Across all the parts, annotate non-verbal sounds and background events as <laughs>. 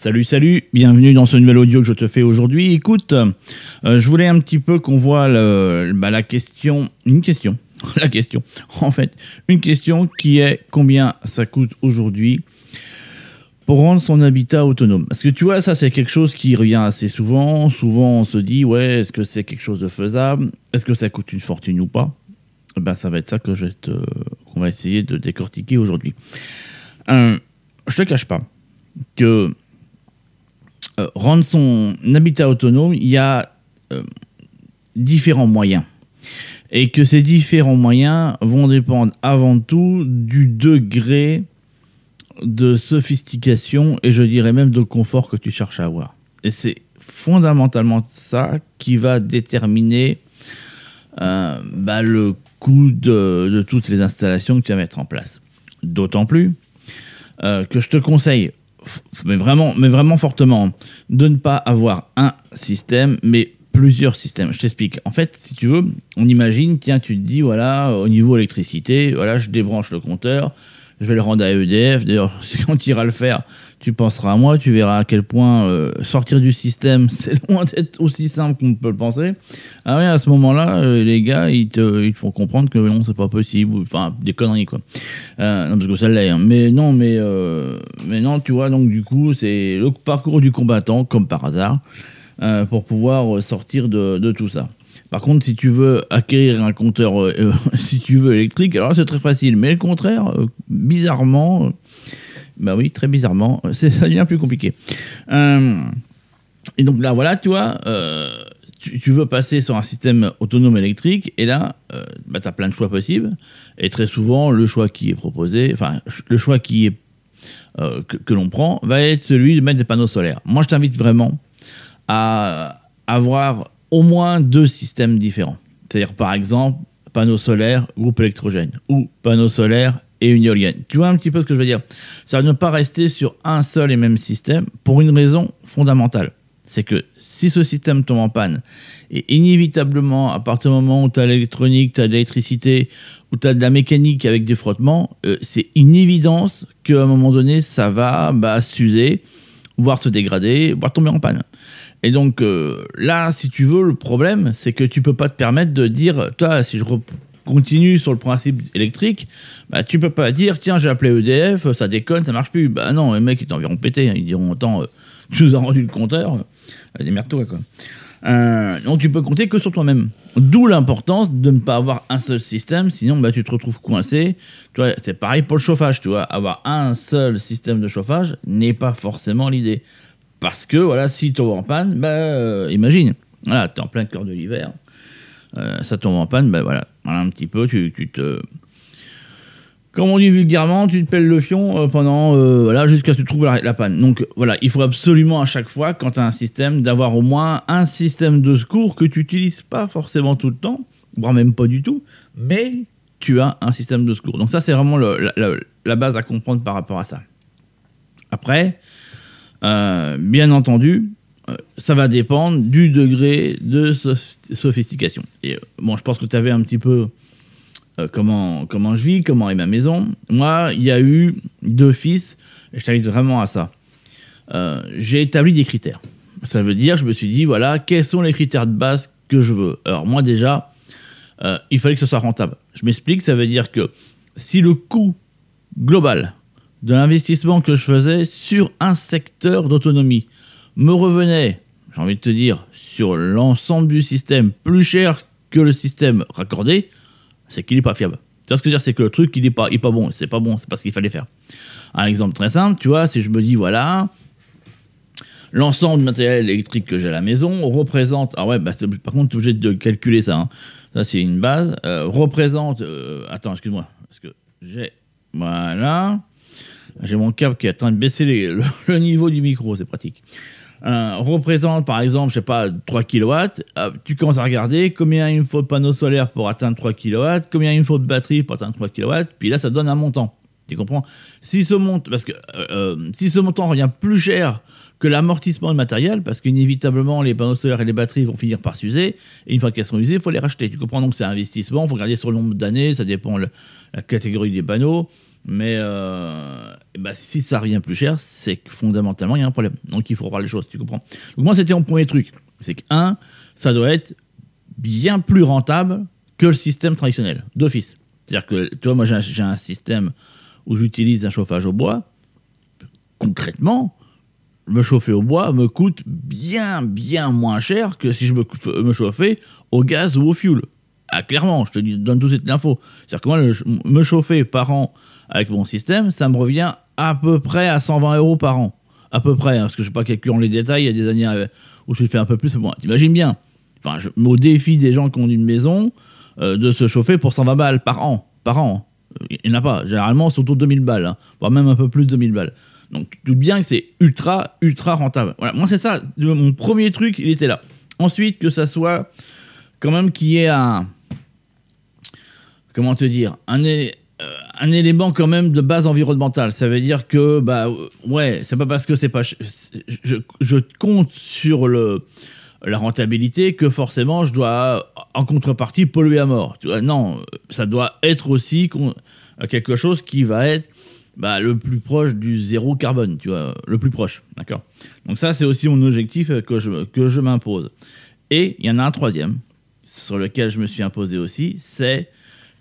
Salut, salut, bienvenue dans ce nouvel audio que je te fais aujourd'hui. Écoute, euh, je voulais un petit peu qu'on voit bah, la question, une question, <laughs> la question, en fait, une question qui est combien ça coûte aujourd'hui pour rendre son habitat autonome? Parce que tu vois, ça c'est quelque chose qui revient assez souvent. Souvent on se dit, ouais, est-ce que c'est quelque chose de faisable? Est-ce que ça coûte une fortune ou pas? Eh ben, ça va être ça que je te- qu'on va essayer de décortiquer aujourd'hui. Euh, je te cache pas que euh, rendre son habitat autonome, il y a euh, différents moyens. Et que ces différents moyens vont dépendre avant tout du degré de sophistication et je dirais même de confort que tu cherches à avoir. Et c'est fondamentalement ça qui va déterminer euh, bah, le coût de, toutes les installations que tu vas mettre en place. D'autant plus que je te conseille, mais vraiment, mais vraiment fortement, de ne pas avoir un système, mais plusieurs systèmes. Je t'explique. En fait, si tu veux, on imagine, tiens, tu te dis, voilà, au niveau électricité, voilà, je débranche le compteur, je vais le rendre à EDF. D'ailleurs, <laughs> quand tu iras le faire, tu penseras à moi, tu verras à quel point euh, sortir du système, <laughs> c'est loin d'être aussi simple qu'on peut le penser. Ah oui, à ce moment-là, euh, les gars, ils te, ils te font comprendre que non, c'est pas possible. Enfin, des conneries, quoi. Euh, non, parce que ça l'est. hein. Mais non, mais, mais non, tu vois, donc du coup, c'est le parcours du combattant, comme par hasard, pour pouvoir sortir de, de tout ça. Par contre, si tu veux acquérir un compteur, euh, euh, <laughs> si tu veux électrique, alors c'est très facile. Mais le contraire, euh, bizarrement, bah oui, très bizarrement, <laughs> ça devient plus compliqué. Et donc là, voilà, tu vois, tu, veux passer sur un système autonome électrique, et là, bah, tu as plein de choix possibles. Et très souvent, le choix qui est proposé, enfin, le choix qui est, que l'on prend, va être celui de mettre des panneaux solaires. Moi, je t'invite vraiment à avoir au moins deux systèmes différents. C'est-à-dire, par exemple, panneaux solaires, groupe électrogène, ou panneaux solaires et une éolienne. Tu vois un petit peu ce que je veux dire? Va ne pas rester sur un seul et même système pour une raison fondamentale. C'est que si ce système tombe en panne, et inévitablement, à partir du moment où tu as l'électronique, tu as de l'électricité, ou tu as de la mécanique avec des frottements, euh, c'est une évidence qu'à un moment donné, ça va bah, s'user, voire se dégrader, voire tomber en panne. Et donc euh, là, si tu veux, le problème, c'est que tu peux pas te permettre de dire, toi, si je continue sur le principe électrique, bah tu peux pas dire, tiens, j'ai appelé EDF, ça déconne, ça marche plus. Bah non, les mecs ils t'enverront péter, hein. ils diront, autant, tu nous as rendu le compteur, euh, démerde-toi quoi. Euh, donc tu peux compter que sur toi-même. D'où l'importance de ne pas avoir un seul système, sinon bah, tu te retrouves coincé. C'est pareil pour le chauffage, tu vois. Avoir un seul système de chauffage n'est pas forcément l'idée. Parce que voilà, si tu tombes en panne, bah, euh, imagine, voilà, tu es en plein cœur de l'hiver, euh, ça tombe en panne, bah voilà, un petit peu, tu, tu te. Comme on dit vulgairement, tu te pelles le fion euh, pendant. voilà, jusqu'à ce que tu trouves la, panne. Donc voilà, il faut absolument à chaque fois, quand tu as un système, d'avoir au moins un système de secours que tu n'utilises pas forcément tout le temps, voire même pas du tout, mais tu as un système de secours. Donc ça, c'est vraiment la base à comprendre par rapport à ça. Après, euh, bien entendu, euh, ça va dépendre du degré de soph- sophistication. Et euh, bon, je pense que tu avais un petit peu comment, comment je vis, comment est ma maison. Moi, il y a eu deux fils, et je t'invite vraiment à ça. J'ai établi des critères. Ça veut dire, je me suis dit, voilà, quels sont les critères de base que je veux. Alors moi déjà, il fallait que ce soit rentable. Je m'explique, ça veut dire que si le coût global de l'investissement que je faisais sur un secteur d'autonomie me revenait, j'ai envie de te dire, sur l'ensemble du système plus cher que le système raccordé, c'est qu'il n'est pas fiable. Tu vois ce que je veux dire? C'est que le truc, il n'est pas, pas bon. C'est pas bon, c'est pas ce qu'il fallait faire. Un exemple très simple, tu vois, si je me dis, voilà, l'ensemble du matériel électrique que j'ai à la maison représente. Ah ouais, bah par contre, tu es obligé de calculer ça. hein. Ça, c'est une base. euh, représente. euh, attends, excuse-moi. Parce que j'ai. Voilà. J'ai mon câble qui est en train de baisser <laughs> le niveau du micro, c'est pratique. Euh, représente par exemple, je sais pas, 3 kW. Euh, tu commences à regarder combien il me faut de panneaux solaires pour atteindre 3 kW, combien il me faut de batterie pour atteindre 3 kW, puis là ça donne un montant. Tu comprends? Si ce montant, parce que euh, euh, si ce montant revient plus cher que l'amortissement de matériel, parce qu'inévitablement les panneaux solaires et les batteries vont finir par s'user, et une fois qu'elles sont usées, il faut les racheter. Tu comprends donc c'est un investissement, il faut regarder sur le nombre d'années, ça dépend de la catégorie des panneaux. Mais ben, si ça revient plus cher, c'est que fondamentalement, il y a un problème. Donc il faut revoir les choses, tu comprends Donc moi, c'était mon premier truc. C'est que, un, ça doit être bien plus rentable que le système traditionnel, d'office. C'est-à-dire que, tu vois, moi, j'ai un système où j'utilise un chauffage au bois. Concrètement, me chauffer au bois me coûte bien, bien moins cher que si je me, me chauffais au gaz ou au fuel. Ah, clairement, je te donne tout de suite l'info. C'est-à-dire que moi, me chauffer par an avec mon système, ça me revient à peu près à 120 euros par an. À peu près, hein, parce que je ne vais pas calculer les détails, il y a des années euh, où je fais un peu plus. Bon, t'imagines bien. Enfin, je, au défi des gens qui ont une maison, euh, de se chauffer pour 120 balles par an. Par an. Il n'y en a pas. Généralement, c'est autour de 2000 balles, hein, voire même un peu plus de 2000 balles. Donc, tu doutes bien que c'est ultra, ultra rentable. Voilà, moi, c'est ça. Mon premier truc, il était là. Ensuite, que ça soit quand même qu'il y ait un. Comment te dire un, euh, un élément quand même de base environnementale. Ça veut dire que, bah, ouais, c'est pas parce que c'est pas. Je, compte sur le, la rentabilité que forcément je dois, en contrepartie, polluer à mort. Non, ça doit être aussi quelque chose qui va être bah, le plus proche du zéro carbone, tu vois, le plus proche, d'accord Donc ça, c'est aussi mon objectif que je, que je m'impose. Et il y en a un troisième, sur lequel je me suis imposé aussi, c'est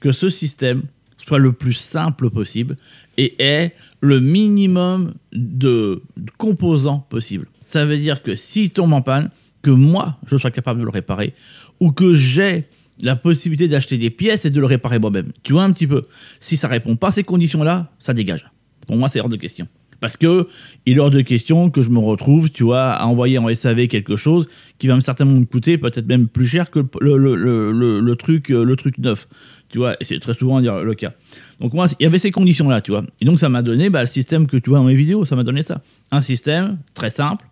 que ce système soit le plus simple possible et ait le minimum de composants possible. Ça veut dire que s'il tombe en panne, que moi, je sois capable de le réparer, ou que j'ai la possibilité d'acheter des pièces et de le réparer moi-même. Tu vois un petit peu. Si ça répond pas à ces conditions-là, ça dégage. Pour moi, c'est hors de question. Parce que il est hors de question que je me retrouve, tu vois, à envoyer en SAV quelque chose qui va me certainement me coûter peut-être même plus cher que le, le, truc, euh, le truc neuf. Tu vois, et c'est très souvent le cas. Donc moi, il y avait ces conditions-là, tu vois. Et donc ça m'a donné bah, le système que tu vois dans mes vidéos, ça m'a donné ça. Un système très simple,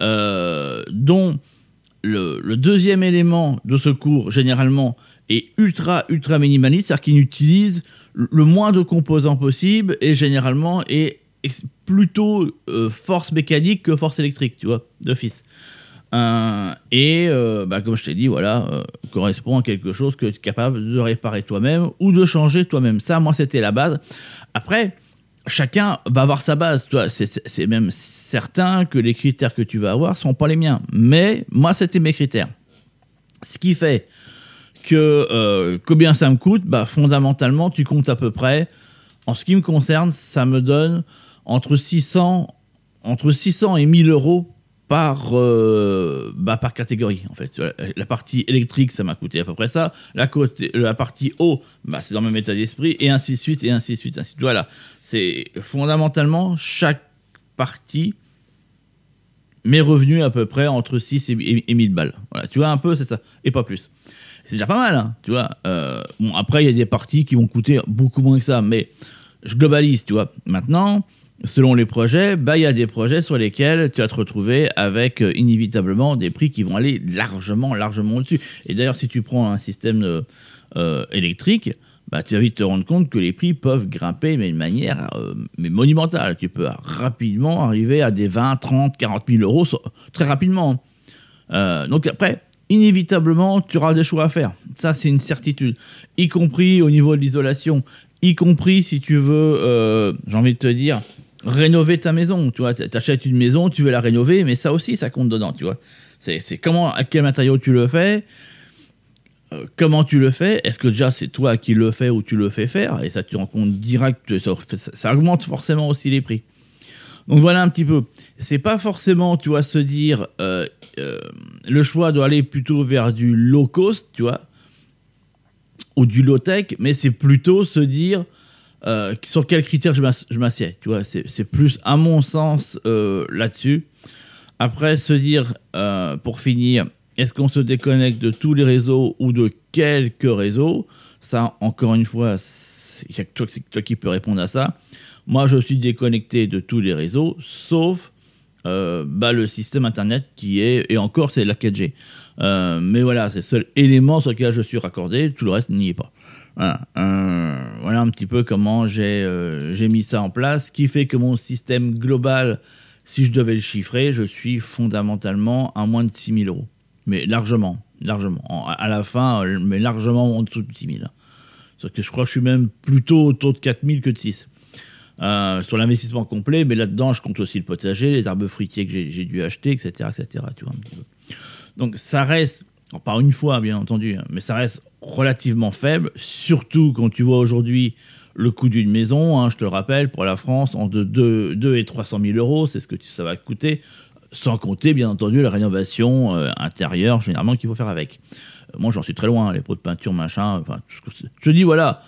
euh, dont le, deuxième élément de secours, généralement, est ultra, ultra minimaliste, c'est-à-dire qu'il utilise le moins de composants possible et généralement est plutôt euh, force mécanique que force électrique, tu vois, d'office. Euh, et euh, bah, comme je t'ai dit, voilà, correspond à quelque chose que tu es capable de réparer toi-même ou de changer toi-même. Ça, moi, c'était la base. Après, chacun va avoir sa base. C'est même certain que les critères que tu vas avoir sont pas les miens. Mais moi, c'était mes critères. Ce qui fait que euh, combien ça me coûte, bah, fondamentalement, tu comptes à peu près. En ce qui me concerne, ça me donne entre 600, entre 600 et 1000 euros par, euh, bah, par catégorie, en fait. La partie électrique, ça m'a coûté à peu près ça. La, côté, la partie eau, bah, c'est dans le même état d'esprit, et ainsi de suite, et ainsi de suite, ainsi. Voilà. C'est fondamentalement chaque partie mes revenus à peu près entre 6 et, 1000 balles. Voilà, tu vois un peu, c'est ça, et pas plus. C'est déjà pas mal, hein, tu vois. Euh, bon, après, il y a des parties qui vont coûter beaucoup moins que ça, mais je globalise, tu vois. Maintenant, selon les projets, bah, il y a des projets sur lesquels tu vas te retrouver avec euh, inévitablement des prix qui vont aller largement, largement au-dessus. Et d'ailleurs, si tu prends un système euh, électrique, bah, tu vas vite te rendre compte que les prix peuvent grimper, mais de manière euh, mais monumentale. Tu peux rapidement arriver à des 20, 30, 40 000 euros très rapidement. donc après, inévitablement, tu auras des choix à faire. Ça, c'est une certitude. Y compris au niveau de l'isolation, y compris si tu veux, j'ai envie de te dire, rénover ta maison. Tu vois, t'achètes une maison, tu veux la rénover, mais ça aussi, ça compte dedans, tu vois. C'est comment, à quel matériau tu le fais, euh, comment tu le fais, est-ce que déjà c'est toi qui le fais ou tu le fais faire, et ça tu rends compte direct, ça, augmente forcément aussi les prix. Donc voilà un petit peu. C'est pas forcément, tu vois, se dire euh, euh, le choix doit aller plutôt vers du low cost, tu vois, ou du low tech, mais c'est plutôt se dire euh, sur quels critères je m'assieds. Tu vois, c'est plus à mon sens euh, là-dessus. Après, se dire, euh, pour finir, est-ce qu'on se déconnecte de tous les réseaux ou de quelques réseaux? Ça, encore une fois, a toi, toi qui peux répondre à ça. Moi, je suis déconnecté de tous les réseaux, sauf bah, le système Internet qui est, et encore, c'est la 4G. mais voilà, c'est le seul élément sur lequel je suis raccordé, tout le reste n'y est pas. Voilà, voilà un petit peu comment euh, j'ai mis ça en place, ce qui fait que mon système global, si je devais le chiffrer, je suis fondamentalement à moins de 6 000 euros. Mais largement, largement. à la fin, euh, mais largement en dessous de 6 000. Sauf que je crois que je suis même plutôt autour de 4 000 que de 6. euh, sur l'investissement complet, mais là-dedans, je compte aussi le potager, les arbres fruitiers que j'ai dû acheter, etc., etc. Donc ça reste, pas une fois bien entendu, hein, mais ça reste relativement faible, surtout quand tu vois aujourd'hui le coût d'une maison, hein, je te le rappelle, pour la France, entre 2, 2 et 300 000 euros, c'est ce que ça va coûter, sans compter bien entendu la rénovation euh, intérieure généralement qu'il faut faire avec. Euh, moi j'en suis très loin, les pots de peinture, machin, je te dis voilà,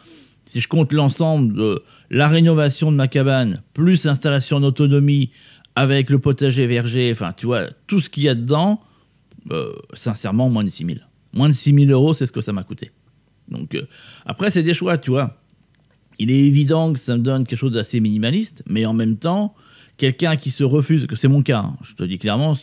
si je compte l'ensemble de la rénovation de ma cabane, plus l'installation d'autonomie avec le potager verger, enfin, tu vois, tout ce qu'il y a dedans, euh, sincèrement, moins de 6 000. Moins de 6 000 euros, c'est ce que ça m'a coûté. Donc, euh, après, c'est des choix, tu vois. Il est évident que ça me donne quelque chose d'assez minimaliste, mais en même temps, quelqu'un qui se refuse, que c'est mon cas, hein, je te dis clairement,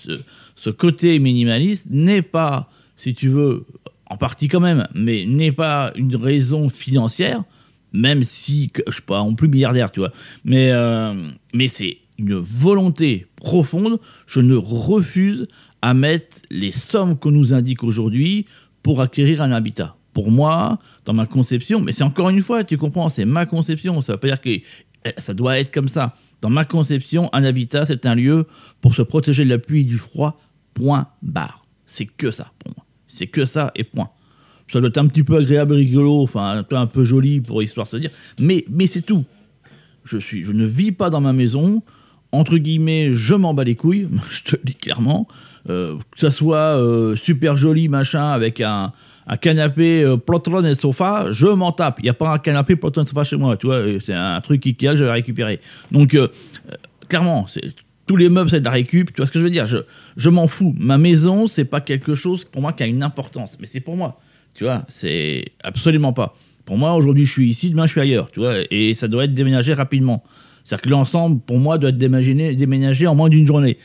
ce, côté minimaliste n'est pas, si tu veux, en partie quand même, mais n'est pas une raison financière, même si je suis pas non plus milliardaire, tu vois. Mais, euh, mais c'est une volonté profonde. Je ne refuse à mettre les sommes qu'on nous indique aujourd'hui pour acquérir un habitat. Pour moi, dans ma conception, mais c'est encore une fois, tu comprends, c'est ma conception. Ça ne veut pas dire que eh, ça doit être comme ça. Dans ma conception, un habitat, c'est un lieu pour se protéger de la pluie et du froid. Point barre. C'est que ça pour moi. C'est que ça et point ça doit être un petit peu agréable, rigolo, enfin un peu joli pour histoire se dire, mais, mais c'est tout. Je, suis, je ne vis pas dans ma maison, entre guillemets, je m'en bats les couilles, <laughs> je te le dis clairement, euh, que ça soit euh, super joli, machin, avec un, canapé euh, plotron et sofa, je m'en tape. Il n'y a pas un canapé plotron et sofa chez moi, tu vois, c'est un truc Ikea que j'avais récupéré. Donc, clairement, tous les meubles, c'est de la récup, tu vois ce que je veux dire? Je, je m'en fous. Ma maison, c'est pas quelque chose pour moi qui a une importance, mais c'est pour moi. Tu vois, c'est absolument pas. Pour moi, aujourd'hui, je suis ici, demain, je suis ailleurs. Tu vois, et ça doit être déménagé rapidement. C'est-à-dire que l'ensemble, pour moi, doit être déménagé, en moins d'une journée.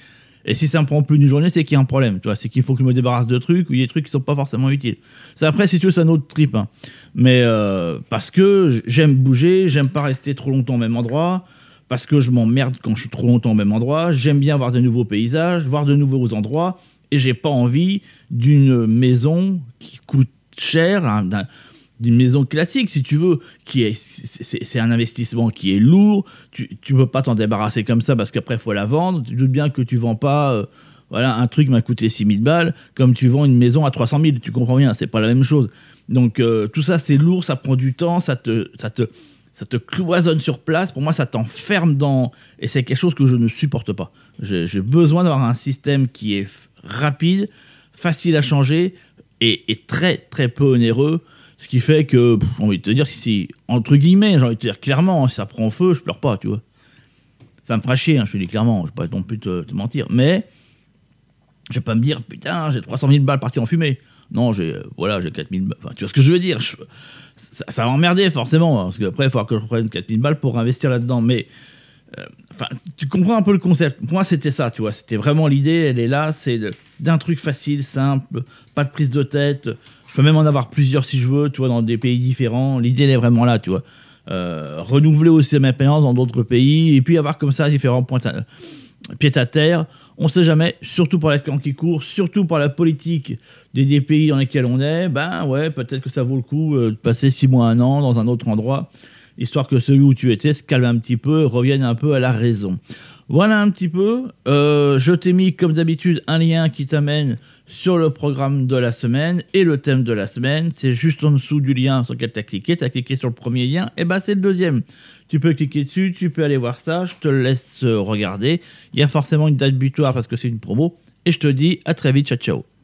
Et si ça me prend plus d'une journée, c'est qu'il y a un problème. C'est qu'il faut que je me débarrasse de trucs ou des trucs qui sont pas forcément utiles. C'est après, si tu veux, c'est un autre trip. Hein. Mais euh, parce que j'aime bouger, j'aime pas rester trop longtemps au même endroit. Parce que je m'emmerde quand je suis trop longtemps au même endroit. J'aime bien voir de nouveaux paysages, voir de nouveaux endroits. Et j'ai pas envie d'une maison qui coûte cher, hein, d'une maison classique, si tu veux, qui est, c'est un investissement qui est lourd. Tu, tu peux pas t'en débarrasser comme ça parce qu'après, faut la vendre. Tu doutes bien que tu vends pas, euh, voilà, un truc m'a coûté 6000 balles, comme tu vends une maison à 300 000. Tu comprends bien, c'est pas la même chose. Donc, euh, tout ça, c'est lourd, ça prend du temps, ça te, ça te, ça te cloisonne sur place. Pour moi, ça t'enferme dans. Et c'est quelque chose que je ne supporte pas. J'ai besoin d'avoir un système qui est rapide, facile à changer, est, très très peu onéreux. Ce qui fait que, j'ai envie de te dire, si, entre guillemets, j'ai envie de te dire clairement, si ça prend feu, je pleure pas, tu vois. Ça me fera chier, hein, je te dis clairement, je vais pas non plus te, mentir. Mais, je vais pas me dire, putain, j'ai 300 000 balles parties en fumée. Non, j'ai euh, voilà, j'ai 4000 balles. Tu vois ce que je veux dire ça, va emmerder forcément, hein, parce qu'après, il falloir que je prenne 4000 balles pour investir là-dedans. Mais euh, tu comprends un peu le concept. Moi, c'était ça, tu vois. C'était vraiment l'idée, elle est là, c'est d'un truc facile, simple, pas de prise de tête. Peux même en avoir plusieurs si je veux, tu vois, dans des pays différents. L'idée, elle est vraiment là, tu vois. Euh, renouveler aussi ma expérience dans d'autres pays, et puis avoir comme ça différents points pieds à terre. On sait jamais, surtout pour la qui court, surtout pour la politique des, pays dans lesquels on est, ben ouais, peut-être que ça vaut le coup euh, de passer six mois, un an dans un autre endroit histoire que celui où tu étais se calme un petit peu, revienne un peu à la raison. Voilà un petit peu. Euh, je t'ai mis comme d'habitude un lien qui t'amène sur le programme de la semaine et le thème de la semaine. C'est juste en dessous du lien sur lequel tu as cliqué. Tu as cliqué sur le premier lien, et bah c'est le deuxième. Tu peux cliquer dessus, tu peux aller voir ça. Je te laisse regarder. Il y a forcément une date butoir parce que c'est une promo. Et je te dis à très vite. Ciao, ciao.